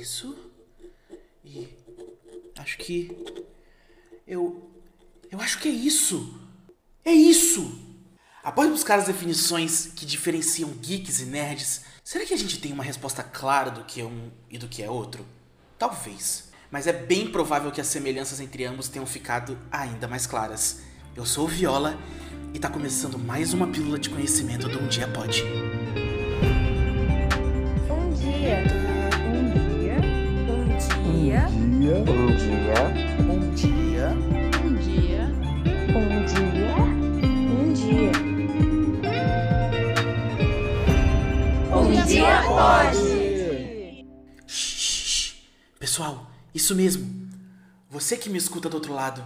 isso. E acho que eu eu acho que é isso. É isso. Após buscar as definições que diferenciam geeks e nerds, será que a gente tem uma resposta clara do que é um e do que é outro? Talvez. Mas é bem provável que as semelhanças entre ambos tenham ficado ainda mais claras. Eu sou o Viola e tá começando mais uma pílula de conhecimento do Um Dia Pode. Dia. Um dia. Um dia. Um dia. Um dia. Um dia. Um dia. Um dia pode. Shh. Pessoal, isso mesmo. Você que me escuta do outro lado.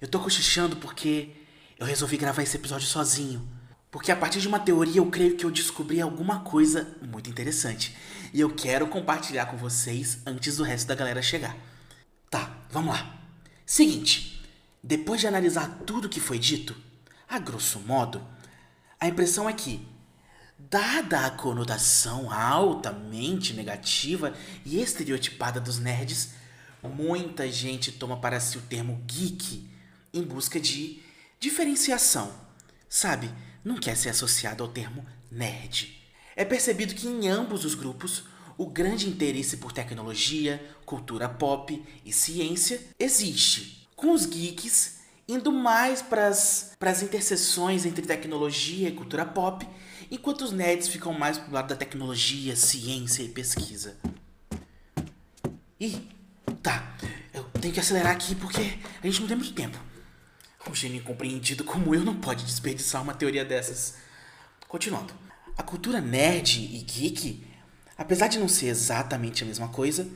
Eu tô cochichando porque eu resolvi gravar esse episódio sozinho. Porque a partir de uma teoria eu creio que eu descobri alguma coisa muito interessante. E eu quero compartilhar com vocês antes do resto da galera chegar. Vamos lá. Seguinte, depois de analisar tudo que foi dito, a grosso modo, a impressão é que, dada a conotação altamente negativa e estereotipada dos nerds, muita gente toma para si o termo geek em busca de diferenciação. Sabe, não quer ser associado ao termo nerd. É percebido que em ambos os grupos o grande interesse por tecnologia, cultura pop e ciência existe, com os geeks indo mais para as interseções entre tecnologia e cultura pop, enquanto os nerds ficam mais pro lado da tecnologia, ciência e pesquisa. Ih, tá, eu tenho que acelerar aqui porque a gente não tem muito tempo. Um gênio incompreendido como eu não pode desperdiçar uma teoria dessas. Continuando. A cultura nerd e geek, apesar de não ser exatamente a mesma coisa,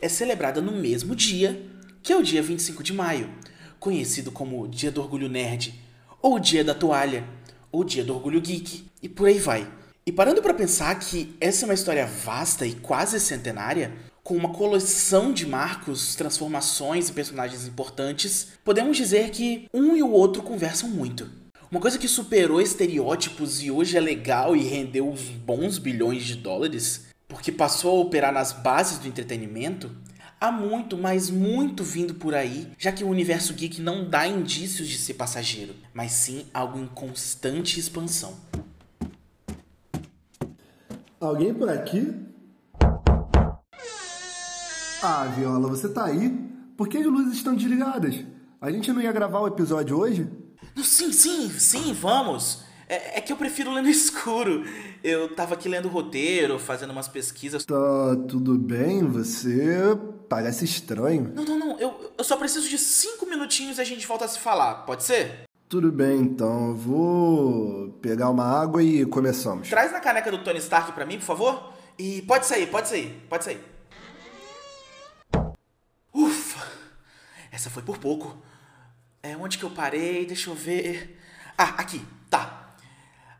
é celebrada no mesmo dia, que é o dia 25 de maio, conhecido como Dia do Orgulho Nerd, ou Dia da Toalha, ou Dia do Orgulho Geek, e por aí vai. E parando para pensar que essa é uma história vasta e quase centenária, com uma coleção de marcos, transformações e personagens importantes, podemos dizer que um e o outro conversam muito. Uma coisa que superou estereótipos e hoje é legal e rendeu uns bons bilhões de dólares, porque passou a operar nas bases do entretenimento, há muito, mas muito vindo por aí, já que o universo geek não dá indícios de ser passageiro, mas sim algo em constante expansão. Alguém por aqui? Ah, Viola, você tá aí? Por que as luzes estão desligadas? A gente não ia gravar o episódio hoje? Não, Sim, sim, sim, vamos. É, é que eu prefiro ler no escuro. Eu tava aqui lendo o roteiro, fazendo umas pesquisas. Tá tudo bem? Você parece estranho. Não, não, não. Eu, eu só preciso de cinco minutinhos e a gente volta a se falar. Pode ser? Tudo bem, então. Eu vou pegar uma água e começamos. Traz na caneca do Tony Stark pra mim, por favor. E pode sair, pode sair, pode sair. Ufa! Essa foi por pouco. É onde que eu parei? Deixa eu ver. Ah, aqui, tá.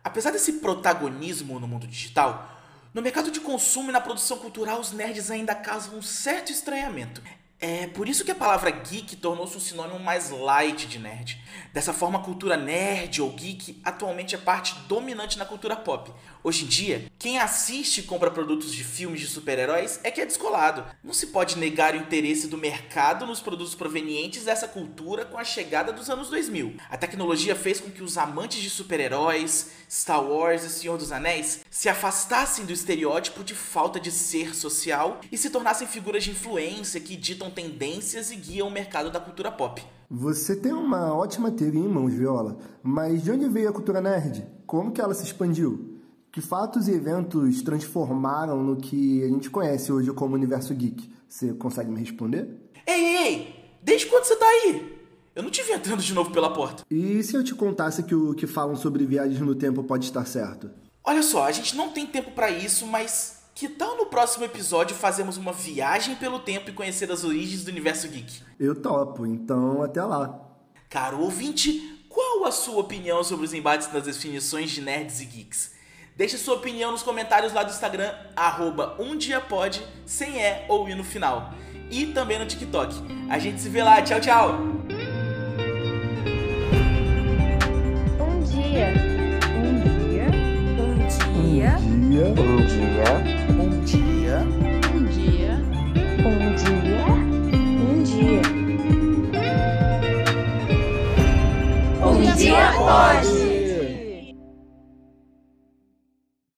Apesar desse protagonismo no mundo digital, no mercado de consumo e na produção cultural, os nerds ainda causam um certo estranhamento. É por isso que a palavra geek tornou-se um sinônimo mais light de nerd. Dessa forma, a cultura nerd ou geek atualmente é parte dominante na cultura pop. Hoje em dia, quem assiste e compra produtos de filmes de super-heróis é que é descolado. Não se pode negar o interesse do mercado nos produtos provenientes dessa cultura com a chegada dos anos 2000. A tecnologia fez com que os amantes de super-heróis, Star Wars e Senhor dos Anéis se afastassem do estereótipo de falta de ser social e se tornassem figuras de influência que ditam tendências e guiam o mercado da cultura pop. Você tem uma ótima teoria em mãos, Viola, mas de onde veio a cultura nerd? Como que ela se expandiu? Que fatos e eventos transformaram no que a gente conhece hoje como universo geek? Você consegue me responder? Ei, ei, ei! Desde quando você tá aí? Eu não te vi entrando de novo pela porta. E se eu te contasse que o que falam sobre viagens no tempo pode estar certo? Olha só, a gente não tem tempo pra isso, mas que tal no próximo episódio fazermos uma viagem pelo tempo e conhecer as origens do universo geek? Eu topo, então até lá. Caro ouvinte, qual a sua opinião sobre os embates das definições de nerds e geeks? Deixe sua opinião nos comentários lá do Instagram, arroba um dia pode, sem E ou I no final. E também no TikTok. A gente se vê lá, tchau, tchau!